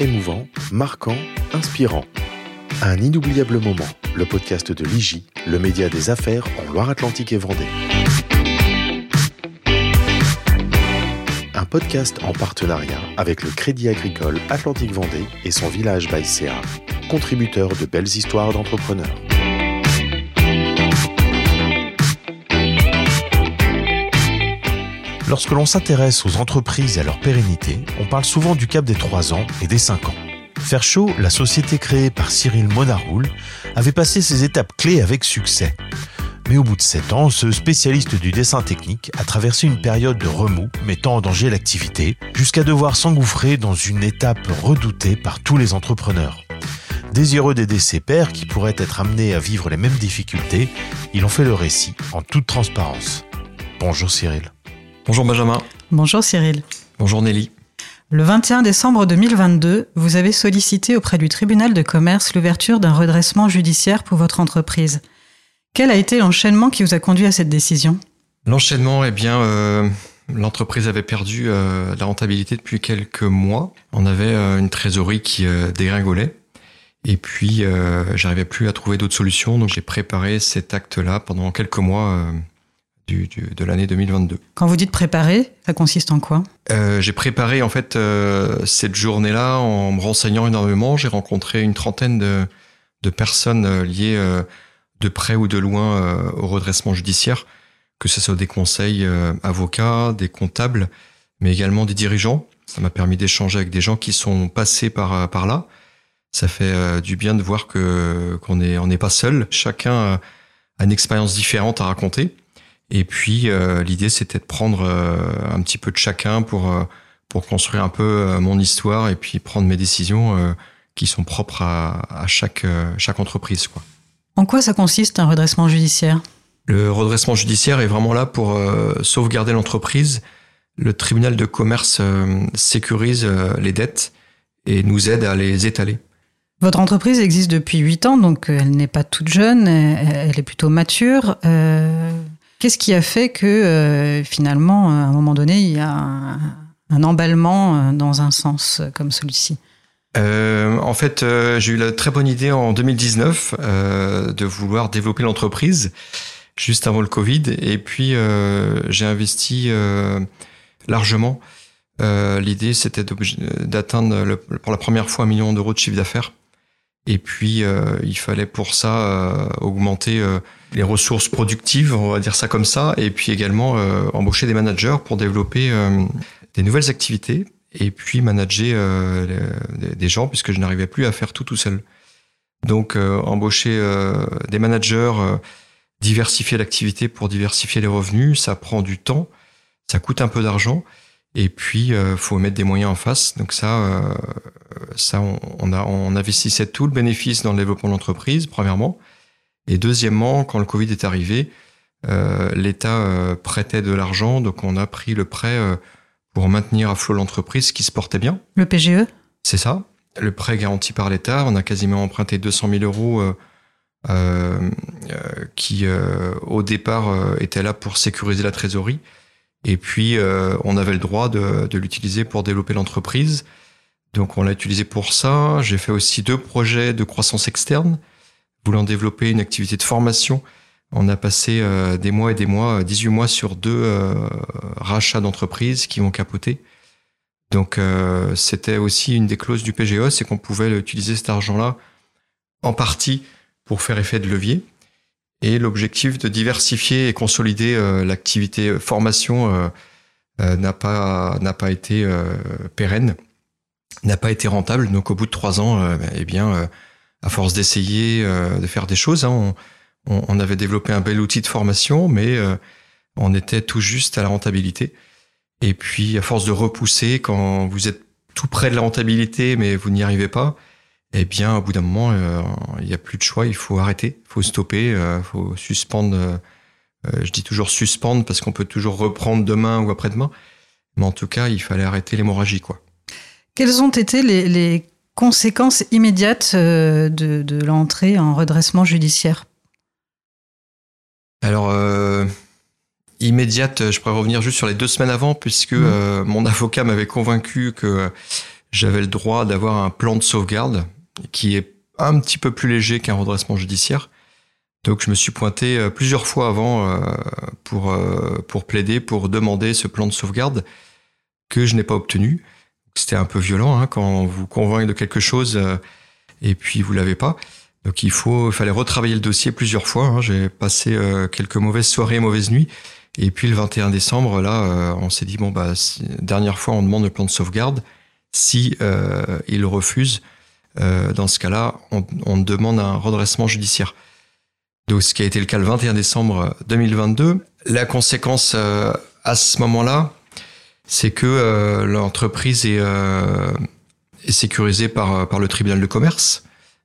émouvant, marquant, inspirant. Un inoubliable moment, le podcast de l'IGI, le média des affaires en Loire-Atlantique et Vendée. Un podcast en partenariat avec le Crédit Agricole Atlantique Vendée et son village Baïséa, contributeur de belles histoires d'entrepreneurs. Lorsque l'on s'intéresse aux entreprises et à leur pérennité, on parle souvent du cap des 3 ans et des 5 ans. Faircho, la société créée par Cyril Monaroul, avait passé ces étapes clés avec succès. Mais au bout de 7 ans, ce spécialiste du dessin technique a traversé une période de remous mettant en danger l'activité, jusqu'à devoir s'engouffrer dans une étape redoutée par tous les entrepreneurs. Désireux d'aider ses pairs qui pourraient être amenés à vivre les mêmes difficultés, il en fait le récit en toute transparence. Bonjour Cyril. Bonjour Benjamin. Bonjour Cyril. Bonjour Nelly. Le 21 décembre 2022, vous avez sollicité auprès du tribunal de commerce l'ouverture d'un redressement judiciaire pour votre entreprise. Quel a été l'enchaînement qui vous a conduit à cette décision? L'enchaînement, eh bien, euh, l'entreprise avait perdu euh, la rentabilité depuis quelques mois. On avait euh, une trésorerie qui dégringolait. Et puis, j'arrivais plus à trouver d'autres solutions. Donc, j'ai préparé cet acte-là pendant quelques mois de l'année 2022. Quand vous dites préparer, ça consiste en quoi? Euh, J'ai préparé en fait euh, cette journée-là en me renseignant énormément. J'ai rencontré une trentaine de, de personnes euh, liées de près ou de loin au redressement judiciaire, que ce soit des conseils avocats, des comptables, mais également des dirigeants. Ça m'a permis d'échanger avec des gens qui sont passés par, par là. Ça fait du bien de voir que qu'on n'est on n'est pas seul. Chacun a une expérience différente à raconter. Et puis euh, l'idée c'était de prendre euh, un petit peu de chacun pour euh, pour construire un peu mon histoire et puis prendre mes décisions qui sont propres à, à chaque chaque entreprise quoi. En quoi ça consiste un redressement judiciaire? Le redressement judiciaire est vraiment là pour sauvegarder l'entreprise. Le tribunal de commerce sécurise les dettes et nous aide à les étaler. Votre entreprise existe depuis 8 ans, donc elle n'est pas toute jeune, elle est plutôt mature. Euh, Qu'est-ce qui a fait que euh, finalement, à un moment donné, il y a un, emballement euh, dans un sens euh, comme celui-ci? En fait, j'ai eu la très bonne idée en 2019 de vouloir développer l'entreprise juste avant le Covid, et puis j'ai investi largement. L'idée, c'était d'atteindre pour la première fois un million d'euros de chiffre d'affaires. Et puis, il fallait pour ça augmenter les ressources productives, on va dire ça comme ça, et puis également euh, embaucher des managers pour développer euh, des nouvelles activités et puis manager euh, des gens puisque je n'arrivais plus à faire tout tout seul. Donc embaucher des managers, diversifier l'activité pour diversifier les revenus, ça prend du temps, ça coûte un peu d'argent. Et puis, euh, faut mettre des moyens en face. Donc ça, ça, on, on, a, on investissait tout le bénéfice dans le développement de l'entreprise, premièrement. Et deuxièmement, quand le Covid est arrivé, euh, l'État euh, prêtait de l'argent, donc on a pris le prêt euh, pour maintenir à flot l'entreprise qui se portait bien. Le PGE C'est ça, le prêt garanti par l'État. On a quasiment emprunté 200 000 euros qui, au départ, étaient là pour sécuriser la trésorerie. Et puis, on avait le droit de, l'utiliser pour développer l'entreprise. Donc, on l'a utilisé pour ça. J'ai fait aussi deux projets de croissance externe voulant développer une activité de formation. On a passé euh, des mois et des mois, 18 mois sur deux euh, rachats d'entreprises qui vont capoter. Donc euh, c'était aussi une des clauses du PGE, c'est qu'on pouvait utiliser cet argent-là en partie pour faire effet de levier. Et l'objectif de diversifier et consolider l'activité formation n'a pas n'a pas été pérenne, n'a pas été rentable. Donc au bout de trois ans, eh bien à force d'essayer euh, de faire des choses, hein, on, avait développé un bel outil de formation, mais euh, on était tout juste à la rentabilité. Et puis, à force de repousser, quand vous êtes tout près de la rentabilité, mais vous n'y arrivez pas, eh bien, au bout d'un moment, euh, il n'y a plus de choix, il faut arrêter, il faut stopper, il faut suspendre. je dis toujours suspendre parce qu'on peut toujours reprendre demain ou après-demain. Mais en tout cas, il fallait arrêter l'hémorragie, quoi. Quels ont été les, les conséquences immédiates euh, de, l'entrée en redressement judiciaire? Alors, euh, immédiate, je pourrais revenir juste sur les deux semaines avant, puisque mmh. euh, mon avocat m'avait convaincu que j'avais le droit d'avoir un plan de sauvegarde qui est un petit peu plus léger qu'un redressement judiciaire. Donc je me suis pointé plusieurs fois avant pour, pour plaider, pour demander ce plan de sauvegarde que je n'ai pas obtenu. C'était un peu violent hein, quand on vous convainc de quelque chose et puis vous l'avez pas. Donc il faut, fallait retravailler le dossier plusieurs fois. Hein. J'ai passé euh, quelques mauvaises soirées, mauvaises nuits. Et puis le 21 décembre, là, euh, on s'est dit bon bah dernière fois, on demande le plan de sauvegarde. Si euh, il refuse, euh, dans ce cas-là, on, demande un redressement judiciaire. Donc ce qui a été le cas le 21 décembre 2022. La conséquence à ce moment-là, c'est que l'entreprise est, sécurisée par le tribunal de commerce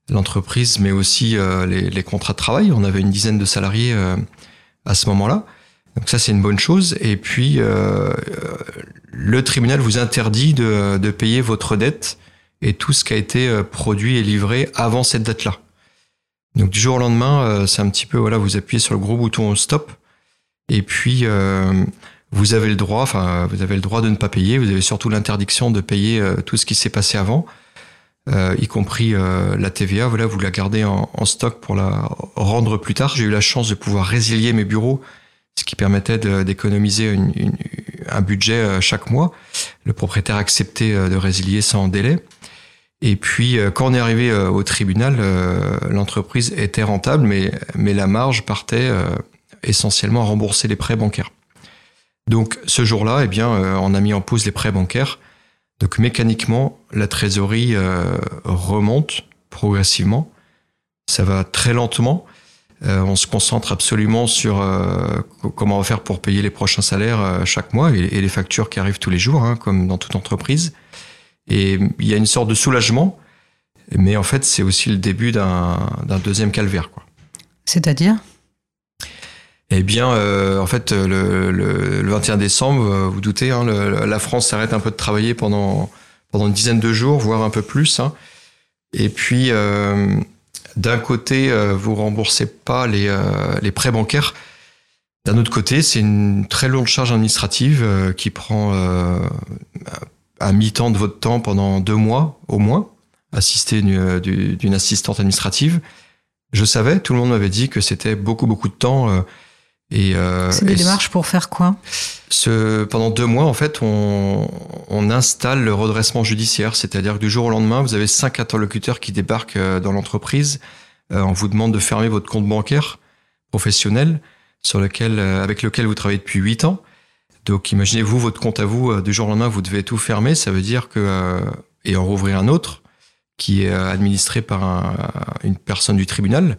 l'entreprise, mais aussi euh, les, contrats de travail. On avait une dizaine de salariés euh, à ce moment-là. Donc ça, c'est une bonne chose. Et puis, euh, le tribunal vous interdit de, payer votre dette et tout ce qui a été produit et livré avant cette date-là. Donc du jour au lendemain, c'est un petit peu, voilà, vous appuyez sur le gros bouton stop. Et puis, vous avez le droit, enfin, vous avez le droit de ne pas payer. Vous avez surtout l'interdiction de payer tout ce qui s'est passé avant euh, y compris euh, la TVA. Voilà, vous la gardez en, stock pour la rendre plus tard. J'ai eu la chance de pouvoir résilier mes bureaux, ce qui permettait d'économiser un budget euh, chaque mois. Le propriétaire acceptait de résilier sans délai. Et puis, quand on est arrivé au tribunal, l'entreprise était rentable, mais, mais la marge partait essentiellement à rembourser les prêts bancaires. Donc, ce jour-là, eh bien, on a mis en pause les prêts bancaires donc mécaniquement, la trésorerie euh, remonte progressivement. Ça va très lentement. Euh, on se concentre absolument sur euh, comment on va faire pour payer les prochains salaires chaque mois et, les factures qui arrivent tous les jours, hein, comme dans toute entreprise. Et il y a une sorte de soulagement, mais en fait, c'est aussi le début d'un deuxième calvaire. C'est-à-dire? Eh bien, euh, en fait, le, le, le, 21 décembre, euh, vous doutez, hein, le, la France s'arrête un peu de travailler pendant pendant une dizaine de jours, voire un peu plus. Hein. Et puis, euh, d'un côté, euh, vous remboursez pas les, les prêts bancaires. D'un autre côté, c'est une très lourde charge administrative qui prend un mi-temps de votre temps pendant deux mois au moins, assister d'une assistante administrative. Je savais, tout le monde m'avait dit que c'était beaucoup beaucoup de temps et, euh, c'est des démarches pour faire quoi? ce, Pendant deux mois, en fait, on, on installe le redressement judiciaire, c'est-à-dire que du jour au lendemain, vous avez cinq interlocuteurs qui débarquent euh, dans l'entreprise. Euh, on vous demande de fermer votre compte bancaire professionnel sur lequel, euh, avec lequel vous travaillez depuis huit ans. Donc, imaginez-vous votre compte à vous du jour au lendemain, vous devez tout fermer. Ça veut dire que et en rouvrir un autre qui est administré par un, une personne du tribunal.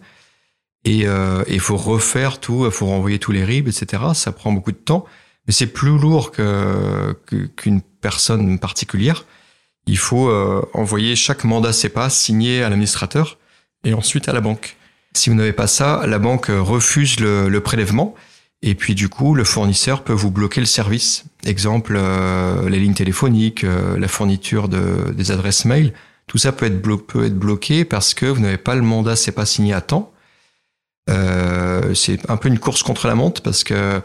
Et il euh, faut refaire tout, il faut renvoyer tous les RIB, etc. Ça prend beaucoup de temps, mais c'est plus lourd que qu'une personne particulière. Il faut euh, envoyer chaque mandat CEPA signé à l'administrateur et ensuite à la banque. Si vous n'avez pas ça, la banque refuse le, prélèvement et puis du coup, le fournisseur peut vous bloquer le service. Exemple, euh, les lignes téléphoniques, euh, la fourniture de, des adresses mail, tout ça peut être, bloqué parce que vous n'avez pas le mandat CEPA signé à temps euh, c'est un peu une course contre la montre parce que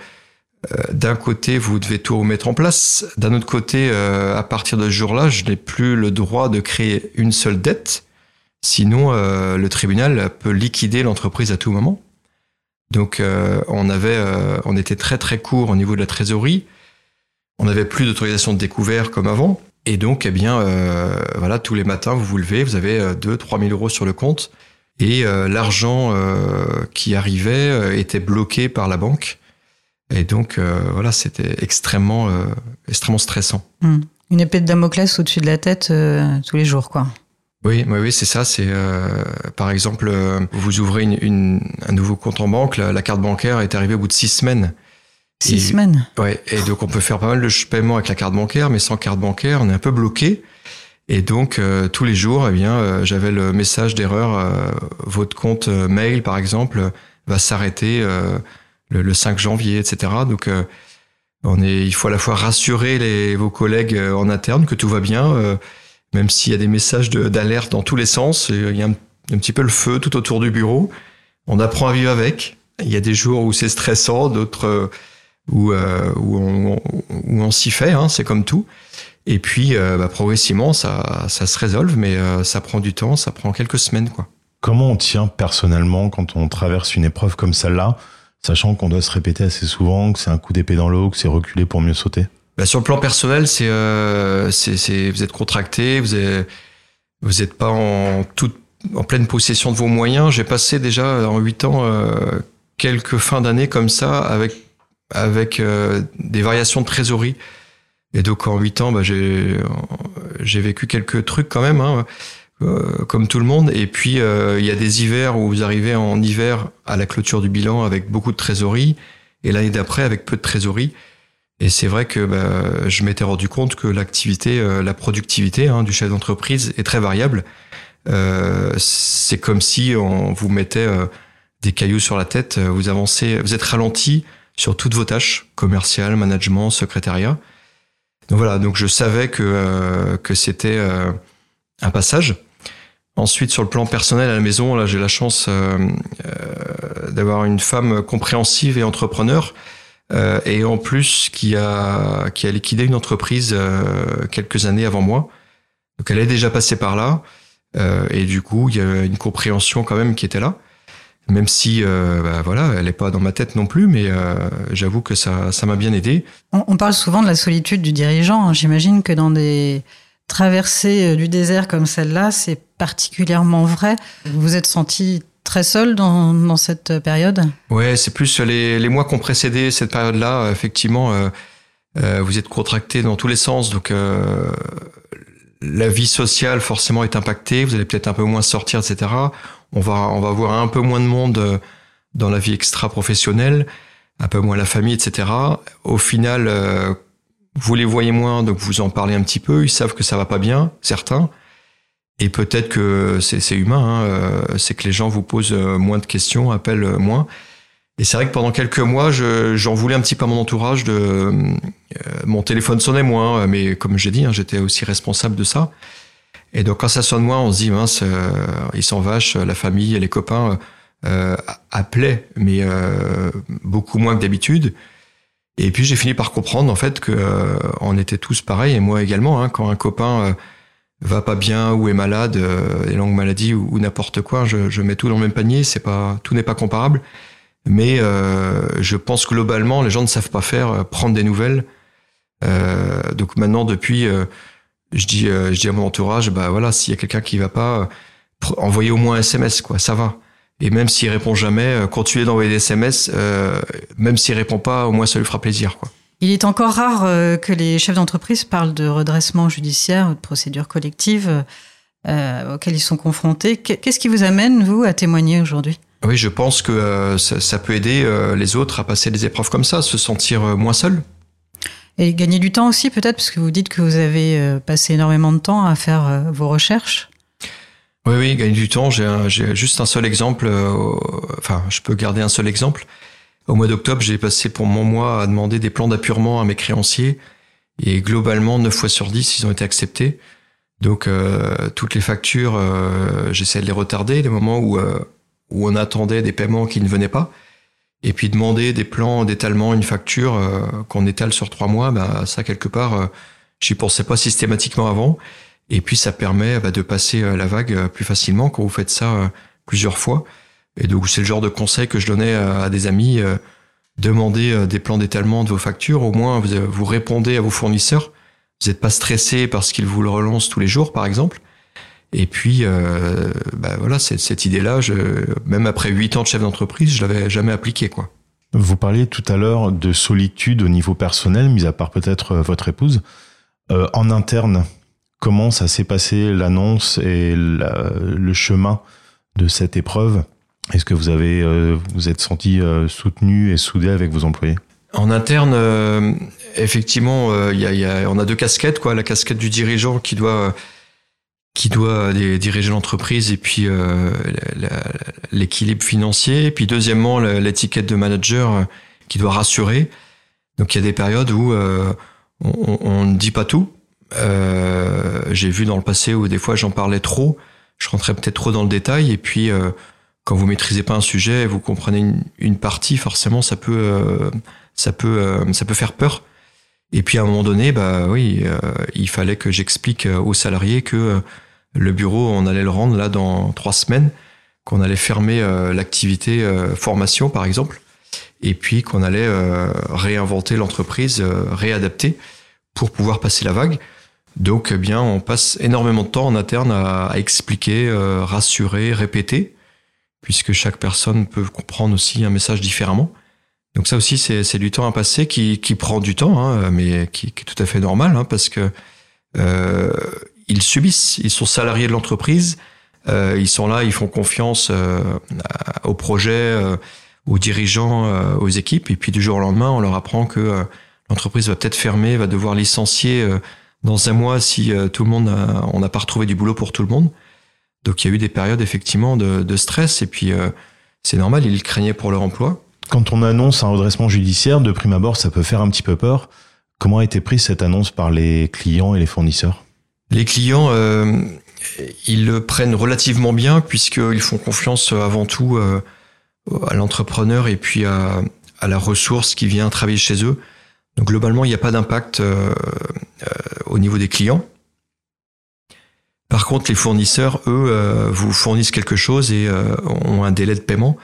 d'un côté, vous devez tout mettre en place. D'un autre côté, à partir de ce jour-là, je n'ai plus le droit de créer une seule dette. Sinon, le tribunal peut liquider l'entreprise à tout moment. Donc, on avait, on était très très court au niveau de la trésorerie. On n'avait plus d'autorisation de découvert comme avant. Et donc, eh bien, voilà, tous les matins, vous vous levez, vous avez 2 3 000 euros sur le compte et euh, l'argent euh, qui arrivait euh, était bloqué par la banque. Et donc voilà, c'était extrêmement extrêmement stressant. Hmm. Une épée de Damoclès au-dessus de la tête tous les jours, quoi. Oui, oui, oui c'est ça. C'est par exemple, vous ouvrez une, une, un nouveau compte en banque, la, la, carte bancaire est arrivée au bout de six semaines. Six et, semaines. Ouais, et donc on peut faire pas mal de paiements avec la carte bancaire, mais sans carte bancaire, on est un peu bloqué. Et donc euh, tous les jours, eh bien, euh, j'avais le message d'erreur. Euh, votre compte mail, par exemple, va s'arrêter le, le, 5 janvier, etc. Donc on est, il faut à la fois rassurer les, vos collègues en interne que tout va bien, même s'il y a des messages d'alerte dans tous les sens. il y a un, petit peu le feu tout autour du bureau. On apprend à vivre avec. Il y a des jours où c'est stressant, d'autres où, où on, où on s'y fait. Hein, c'est comme tout. Et puis, bah, progressivement, ça, ça se résolve, mais ça prend du temps, ça prend quelques semaines, quoi. Comment on tient personnellement quand on traverse une épreuve comme celle-là, sachant qu'on doit se répéter assez souvent que c'est un coup d'épée dans l'eau, que c'est reculer pour mieux sauter? Bah, Sur le plan personnel, c'est, euh, vous êtes contracté, vous n'êtes pas en, pleine possession de vos moyens. J'ai passé déjà en huit ans euh, quelques fins d'année comme ça avec, euh, des variations de trésorerie. Et donc en huit ans, bah, j'ai, vécu quelques trucs quand même. Hein. Comme tout le monde. Et puis, il y a des hivers où vous arrivez en hiver à la clôture du bilan avec beaucoup de trésorerie, et l'année d'après avec peu de trésorerie. Et c'est vrai que bah, je m'étais rendu compte que l'activité, euh, la productivité hein, du chef d'entreprise est très variable. c'est comme si on vous mettait des cailloux sur la tête, vous avancez, vous êtes ralenti sur toutes vos tâches, commerciales, management, secrétariat. Donc voilà, donc je savais que, que c'était un passage. Ensuite, sur le plan personnel à la maison, là, j'ai la chance euh, euh, d'avoir une femme compréhensive et entrepreneur, euh, et en plus qui a qui a liquidé une entreprise quelques années avant moi. Donc, elle est déjà passée par là, et du coup, il y a une compréhension quand même qui était là. Même si, bah, voilà, elle n'est pas dans ma tête non plus, mais j'avoue que ça, ça m'a bien aidé. On, on, parle souvent de la solitude du dirigeant. J'imagine que dans des traversée du désert comme celle-là, c'est particulièrement vrai. Vous êtes senti très seul dans, cette période? Ouais, c'est plus les, mois qui ont précédé cette période-là. Effectivement, euh, euh, vous êtes contracté dans tous les sens, donc euh, la vie sociale forcément est impactée. Vous allez peut-être un peu moins sortir, etc. On va on va voir un peu moins de monde dans la vie extra-professionnelle, un peu moins la famille, etc. Au final, vous les voyez moins, donc vous en parlez un petit peu. Ils savent que ça va pas bien, certains. Et peut-être que c'est humain, hein, euh, c'est que les gens vous posent euh, moins de questions, appellent euh, moins. Et c'est vrai que pendant quelques mois, j'en voulais un petit peu à mon entourage de mon téléphone sonnait moins, mais comme j'ai dit, hein, j'étais aussi responsable de ça. Et donc quand ça sonne moins, on se dit mince, ils s'en vachent, la famille et les copains appelaient, mais beaucoup moins que d'habitude. Et puis j'ai fini par comprendre en fait que on était tous pareils et moi également. Hein, quand un copain va pas bien ou est malade, euh, des longues maladies ou, n'importe quoi. Je, je, mets tout dans le même panier. C'est pas tout n'est pas comparable, mais euh, je pense globalement les gens ne savent pas faire euh, prendre des nouvelles. Donc maintenant depuis, je dis je dis à mon entourage, bah voilà, s'il y a quelqu'un qui va pas, envoyez au moins un SMS quoi, ça va. Et même s'il répond jamais, continuez d'envoyer des SMS. même s'il répond pas, au moins ça lui fera plaisir quoi. Il est encore rare euh, que les chefs d'entreprise parlent de redressement judiciaire, de procédures collectives euh, auxquelles ils sont confrontés. Qu'est-ce qui vous amène, vous, à témoigner aujourd'hui? Oui, je pense que euh, ça, ça, peut aider euh, les autres à passer des épreuves comme ça, à se sentir euh, moins seul. Et gagner du temps aussi, peut-être, parce que vous dites que vous avez euh, passé énormément de temps à faire vos recherches. Oui, oui, gagner du temps. J'ai juste un seul exemple. enfin, je peux garder un seul exemple. Au mois d'octobre, j'ai passé pour mon mois à demander des plans d'appurement à mes créanciers. Et globalement, 9 fois sur 10, ils ont été acceptés. Donc, euh, toutes les factures, euh, j'essaie de les retarder, les moments où, euh, où on attendait des paiements qui ne venaient pas. Et puis demander des plans d'étalement, une facture qu'on étale sur trois mois, bah, ça, quelque part, j'y pensais pas systématiquement avant. Et puis, ça permet bah, de passer la vague plus facilement quand vous faites ça plusieurs fois. Et donc, c'est le genre de conseil que je donnais à, des amis. Euh, demandez euh, des plans d'étalement de vos factures. Au moins, vous, vous répondez à vos fournisseurs. Vous n'êtes pas stressé parce qu'ils vous le relancent tous les jours, par exemple. Et puis, euh, bah voilà, cette, idée-là, même après huit ans de chef d'entreprise, je l'avais jamais appliquée, quoi. Vous parliez tout à l'heure de solitude au niveau personnel, mis à part peut-être euh, votre épouse. Euh, en interne, comment ça s'est passé l'annonce et le chemin de cette épreuve? Est-ce que vous avez euh, vous êtes senti euh, soutenu et soudé avec vos employés? En interne, euh, effectivement, euh, y y a, on a deux casquettes, quoi. La casquette du dirigeant qui doit qui doit diriger l'entreprise et puis l'équilibre financier. Et puis deuxièmement, l'étiquette de manager qui doit rassurer. Donc il y a des périodes où on, ne dit pas tout. J'ai vu dans le passé où des fois j'en parlais trop, je rentrais peut-être trop dans le détail et puis quand vous maîtrisez pas un sujet, vous comprenez une, partie, forcément, ça peut, euh, ça peut, euh, ça peut faire peur. Et puis à un moment donné, bah oui, il fallait que j'explique aux salariés que le bureau, on allait le rendre là dans trois semaines, qu'on allait fermer l'activité formation par exemple, et puis qu'on allait réinventer l'entreprise, réadapter pour pouvoir passer la vague. Donc, eh bien, on passe énormément de temps en interne à, expliquer, euh, rassurer, répéter, puisque chaque personne peut comprendre aussi un message différemment. Donc ça aussi, c'est du temps à passer qui, prend du temps, hein, mais qui, est tout à fait normal, hein, parce que euh, ils subissent, ils sont salariés de l'entreprise, euh, ils sont là, ils font confiance au projet, aux dirigeants, aux équipes, et puis du jour au lendemain, on leur apprend que l'entreprise va peut-être fermer, va devoir licencier dans un mois si euh, tout le monde on n'a pas retrouvé du boulot pour tout le monde. Donc il y a eu des périodes effectivement de, stress et puis euh, c'est normal, ils craignaient pour leur emploi. Quand on annonce un redressement judiciaire, de prime abord, ça peut faire un petit peu peur. Comment a été prise cette annonce par les clients et les fournisseurs? Les clients, euh, ils le prennent relativement bien puisqu'ils font confiance avant tout à l'entrepreneur et puis à, à la ressource qui vient travailler chez eux. Donc globalement, il n'y a pas d'impact euh, euh, au niveau des clients. Par contre, les fournisseurs, eux, euh, vous fournissent quelque chose et ont un délai de paiement.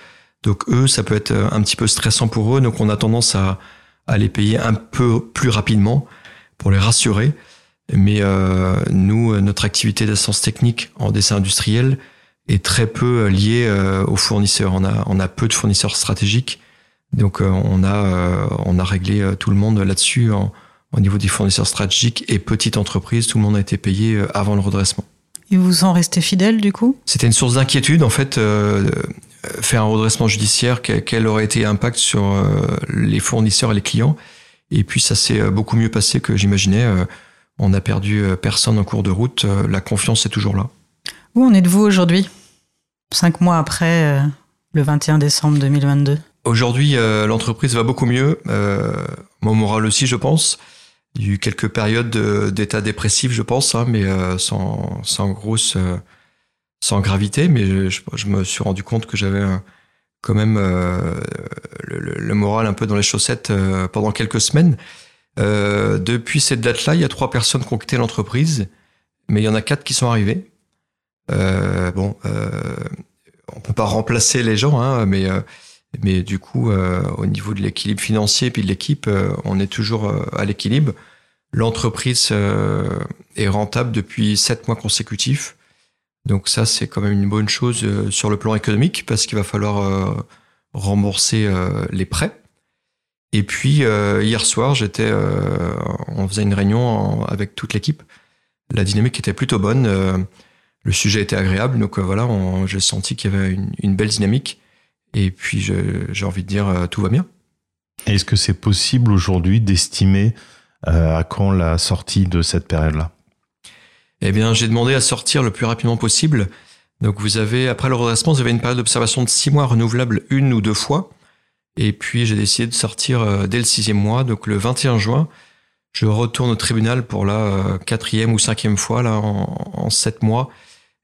Donc eux, ça peut être un petit peu stressant pour eux. Donc on a tendance à, les payer un peu plus rapidement pour les rassurer. Mais nous, notre activité d'assistance technique en dessin industriel est très peu liée aux fournisseurs. On a, peu de fournisseurs stratégiques donc euh, on a euh, on a réglé euh, tout le monde là-dessus au niveau des fournisseurs stratégiques et petites entreprises. Tout le monde a été payé avant le redressement. Et vous en restez fidèle du coup? C'était une source d'inquiétude en fait. faire un redressement judiciaire, quel aurait été l'impact sur les fournisseurs et les clients. Et puis ça s'est beaucoup mieux passé que j'imaginais. On n'a perdu personne en cours de route. La confiance est toujours là. Où en êtes-vous aujourd'hui? Cinq mois après le 21 décembre 2022 Aujourd'hui, euh, l'entreprise va beaucoup mieux. Euh, mon moral aussi, je pense. Il y a eu quelques périodes d'état dépressif, je pense, hein, mais euh, sans, sans grosse, euh, sans gravité. Mais je, je, me suis rendu compte que j'avais quand même le, le, moral un peu dans les chaussettes pendant quelques semaines. depuis cette date-là, il y a trois personnes qui ont quitté l'entreprise, mais il y en a quatre qui sont arrivées. bon, on peut pas remplacer les gens, hein, mais mais du coup, euh, au niveau de l'équilibre financier puis de l'équipe, euh, on est toujours euh, à l'équilibre. L'entreprise est rentable depuis sept mois consécutifs. Donc ça, c'est quand même une bonne chose sur le plan économique parce qu'il va falloir rembourser les prêts. Et puis hier soir, j'étais, on faisait une réunion avec toute l'équipe. La dynamique était plutôt bonne. le sujet était agréable, donc voilà, j'ai senti qu'il y avait une, une belle dynamique. Et puis, j'ai envie de dire, euh, tout va bien. Est-ce que c'est possible aujourd'hui d'estimer euh, à quand la sortie de cette période-là? Eh bien, j'ai demandé à sortir le plus rapidement possible. Donc, vous avez, après le redressement, vous avez une période d'observation de six mois renouvelable une ou deux fois. Et puis, j'ai décidé de sortir euh, dès le sixième mois, donc le 21 juin. Je retourne au tribunal pour la quatrième ou cinquième fois, là, en, en sept mois.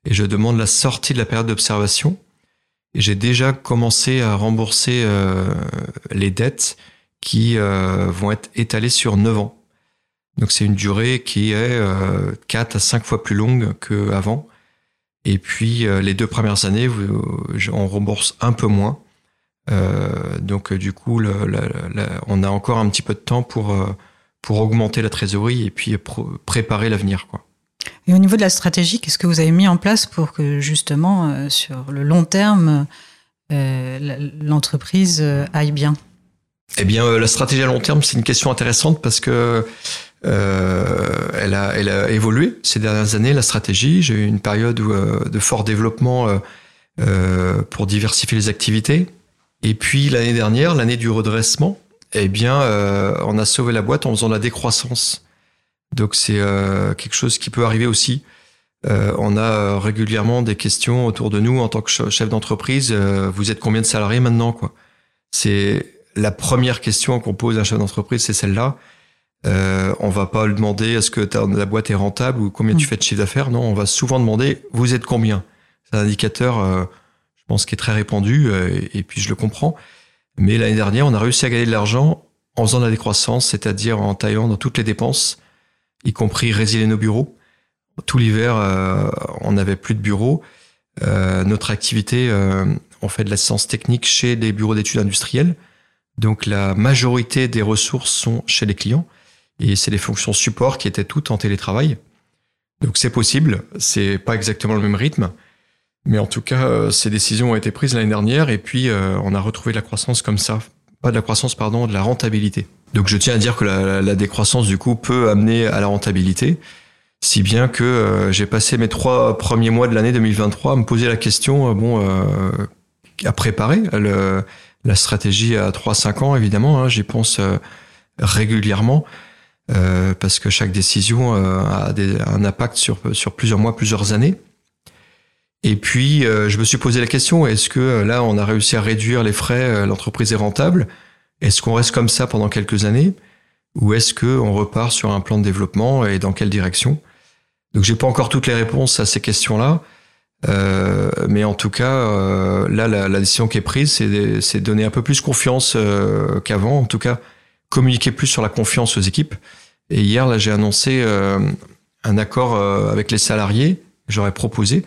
Et je demande la sortie de la période d'observation j'ai déjà commencé à rembourser euh, les dettes qui euh, vont être étalées sur 9 ans. Donc c'est une durée qui est euh, 4 à 5 fois plus longue qu'avant. Et puis euh, les deux premières années, on rembourse un peu moins. Euh, donc du coup, on a encore un petit peu de temps pour, pour augmenter la trésorerie et puis préparer l'avenir. quoi. Et au niveau de la stratégie, qu'est-ce que vous avez mis en place pour que justement, euh, sur le long terme, euh, l'entreprise euh, aille bien? Eh bien, la stratégie à long terme, c'est une question intéressante parce que elle, a, évolué ces dernières années, la stratégie. J'ai eu une période de fort développement pour diversifier les activités. Et puis l'année dernière, l'année du redressement, eh bien, on a sauvé la boîte en faisant la décroissance. Donc c'est euh, quelque chose qui peut arriver aussi. Euh, on a régulièrement des questions autour de nous en tant que chef d'entreprise. Euh, vous êtes combien de salariés maintenant quoi? C'est la première question qu'on pose à un chef d'entreprise, c'est celle-là. Euh, on va pas lui demander est-ce que la boîte est rentable ou combien tu mm. fais de chiffre d'affaires. Non, on va souvent demander vous êtes combien? C'est un indicateur, je pense, qui est très répandu et, et puis je le comprends. Mais l'année dernière, on a réussi à gagner de l'argent en faisant de la décroissance, c'est-à-dire en taillant dans toutes les dépenses, y compris résilier nos bureaux. Tout l'hiver, euh, on n'avait plus de bureaux. Euh, notre activité, euh, on fait de l'assistance technique chez les bureaux d'études industrielles. Donc la majorité des ressources sont chez les clients. Et c'est les fonctions support qui étaient toutes en télétravail. Donc c'est possible, c'est pas exactement le même rythme, mais en tout cas, ces décisions ont été prises l'année dernière et puis on a retrouvé de la croissance comme ça, pas de la croissance pardon, de la rentabilité. Donc je tiens à dire que la, décroissance du coup peut amener à la rentabilité, si bien que euh, j'ai passé mes trois premiers mois de l'année 2023 à me poser la question, bon, à préparer la stratégie à 3-5 ans évidemment, hein, j'y pense régulièrement. Euh, parce que chaque décision euh, a un impact sur, sur plusieurs mois, plusieurs années. Et puis, euh, je me suis posé la question, est-ce que là, on a réussi à réduire les frais, l'entreprise est rentable? Est-ce qu'on reste comme ça pendant quelques années Ou est-ce qu'on repart sur un plan de développement et dans quelle direction? Donc, j'ai pas encore toutes les réponses à ces questions-là. Euh, mais en tout cas, là, la, décision qui est prise, c'est donner un peu plus confiance qu'avant. En tout cas, communiquer plus sur la confiance aux équipes. Et hier, là, j'ai annoncé euh, un accord euh, avec les salariés, j'aurais proposé.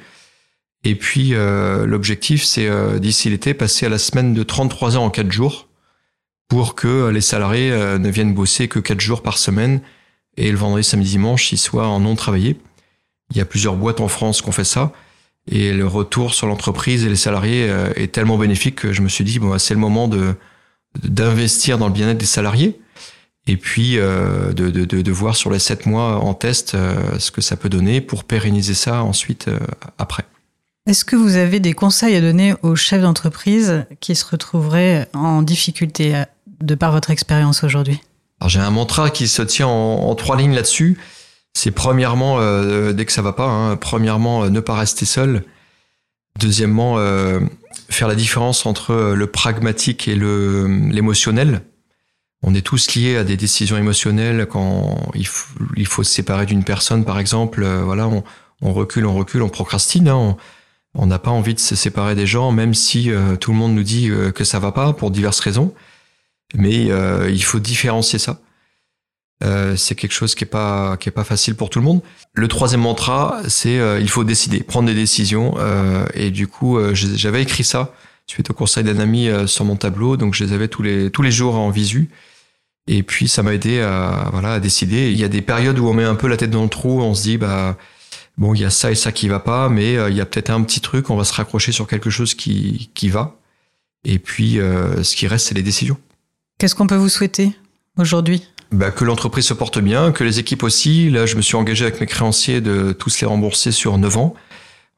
Et puis, euh, l'objectif, c'est d'ici l'été, passer à la semaine de 33 heures en 4 jours pour que les salariés ne viennent bosser que 4 jours par semaine et le vendredi, samedi, dimanche, ils soient en non travaillé. Il y a plusieurs boîtes en France qui ont fait ça. Et le retour sur l'entreprise et les salariés est tellement bénéfique que je me suis dit, bon, bah, c'est le moment de, d'investir dans le bien-être des salariés et puis euh, de, de, de, voir sur les sept mois en test euh, ce que ça peut donner pour pérenniser ça ensuite euh, après. Est-ce que vous avez des conseils à donner aux chefs d'entreprise qui se retrouveraient en difficulté? De par votre expérience aujourd'hui j'ai un mantra qui se tient en, trois lignes là-dessus. C'est premièrement, dès que ça va pas, hein, premièrement, ne pas rester seul. Deuxièmement, faire la différence entre euh, le pragmatique et l'émotionnel. On est tous liés à des décisions émotionnelles quand il faut, se séparer d'une personne, par exemple. Euh, voilà, on, recule, on recule, on procrastine. Hein, on n'a pas envie de se séparer des gens, même si euh, tout le monde nous dit que ça va pas pour diverses raisons. Mais il faut différencier ça. Euh, c'est quelque chose qui est pas facile pour tout le monde. Le troisième mantra, c'est euh, il faut décider, prendre des décisions. Euh, et du coup, j'avais écrit ça suite au conseil d'un ami sur mon tableau, donc je les avais tous les tous les jours en visu. Et puis ça m'a aidé à voilà à décider. Il y a des périodes où on met un peu la tête dans le trou, on se dit bah bon il y a ça et ça qui va pas, mais il y a peut-être un petit truc, on va se raccrocher sur quelque chose qui qui va. Et puis ce qui reste, c'est les décisions. Qu'est-ce qu'on peut vous souhaiter aujourd'hui? Bah, que l'entreprise se porte bien, que les équipes aussi. Là, je me suis engagé avec mes créanciers de tous les rembourser sur 9 ans.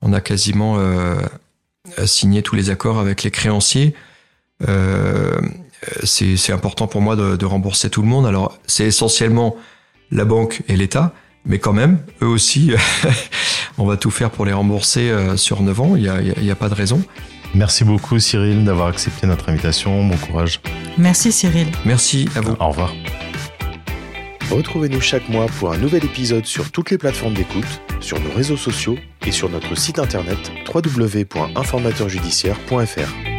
On a quasiment euh, signé tous les accords avec les créanciers. Euh, c'est important pour moi de, rembourser tout le monde. Alors, c'est essentiellement la banque et l'État, mais quand même, eux aussi, on va tout faire pour les rembourser euh, sur 9 ans. Il n'y a pas de raison. Merci beaucoup Cyril d'avoir accepté notre invitation. Bon courage. Merci Cyril. Merci à vous. Au revoir. Retrouvez-nous chaque mois pour un nouvel épisode sur toutes les plateformes d'écoute, sur nos réseaux sociaux et sur notre site internet www.informateurjudiciaire.fr.